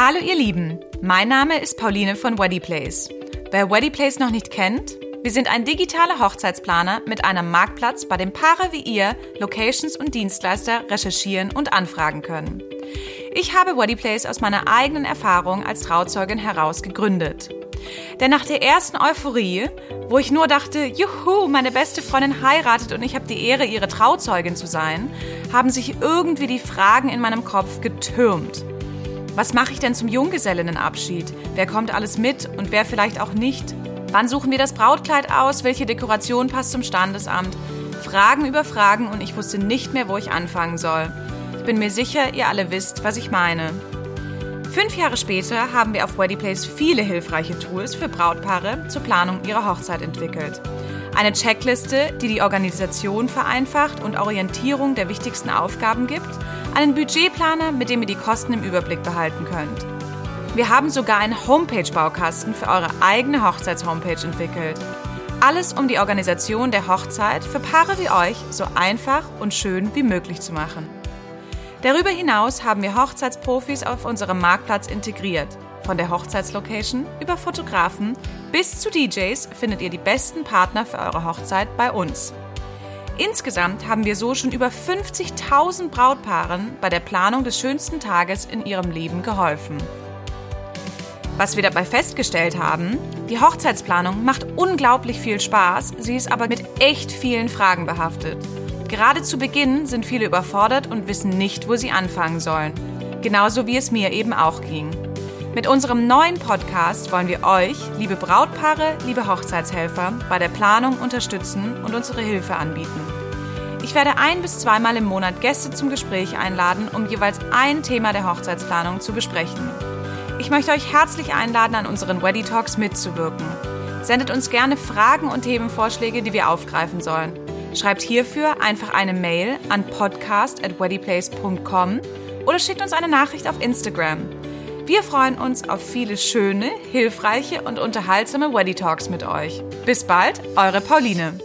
Hallo ihr Lieben, mein Name ist Pauline von Weddy Place. Wer Weddy Place noch nicht kennt, wir sind ein digitaler Hochzeitsplaner mit einem Marktplatz, bei dem Paare wie ihr Locations und Dienstleister recherchieren und anfragen können. Ich habe Weddy Place aus meiner eigenen Erfahrung als Trauzeugin heraus gegründet. Denn nach der ersten Euphorie, wo ich nur dachte, juhu, meine beste Freundin heiratet und ich habe die Ehre, ihre Trauzeugin zu sein, haben sich irgendwie die Fragen in meinem Kopf getürmt. Was mache ich denn zum Junggesellinnenabschied? Wer kommt alles mit und wer vielleicht auch nicht? Wann suchen wir das Brautkleid aus? Welche Dekoration passt zum Standesamt? Fragen über Fragen und ich wusste nicht mehr, wo ich anfangen soll. Ich bin mir sicher, ihr alle wisst, was ich meine. Fünf Jahre später haben wir auf Weddyplace viele hilfreiche Tools für Brautpaare zur Planung ihrer Hochzeit entwickelt. Eine Checkliste, die die Organisation vereinfacht und Orientierung der wichtigsten Aufgaben gibt, einen Budgetplaner, mit dem ihr die Kosten im Überblick behalten könnt. Wir haben sogar einen Homepage-Baukasten für eure eigene Hochzeits-Homepage entwickelt. Alles, um die Organisation der Hochzeit für Paare wie euch so einfach und schön wie möglich zu machen. Darüber hinaus haben wir Hochzeitsprofis auf unserem Marktplatz integriert. Von der Hochzeitslocation über Fotografen bis zu DJs findet ihr die besten Partner für eure Hochzeit bei uns. Insgesamt haben wir so schon über 50.000 Brautpaaren bei der Planung des schönsten Tages in ihrem Leben geholfen. Was wir dabei festgestellt haben, die Hochzeitsplanung macht unglaublich viel Spaß, sie ist aber mit echt vielen Fragen behaftet. Gerade zu Beginn sind viele überfordert und wissen nicht, wo sie anfangen sollen. Genauso wie es mir eben auch ging. Mit unserem neuen Podcast wollen wir euch, liebe Brautpaare, liebe Hochzeitshelfer, bei der Planung unterstützen und unsere Hilfe anbieten. Ich werde ein bis zweimal im Monat Gäste zum Gespräch einladen, um jeweils ein Thema der Hochzeitsplanung zu besprechen. Ich möchte euch herzlich einladen, an unseren Weddy Talks mitzuwirken. Sendet uns gerne Fragen und Themenvorschläge, die wir aufgreifen sollen. Schreibt hierfür einfach eine Mail an podcast@weddyplace.com oder schickt uns eine Nachricht auf Instagram. Wir freuen uns auf viele schöne, hilfreiche und unterhaltsame Weddy Talks mit euch. Bis bald, eure Pauline.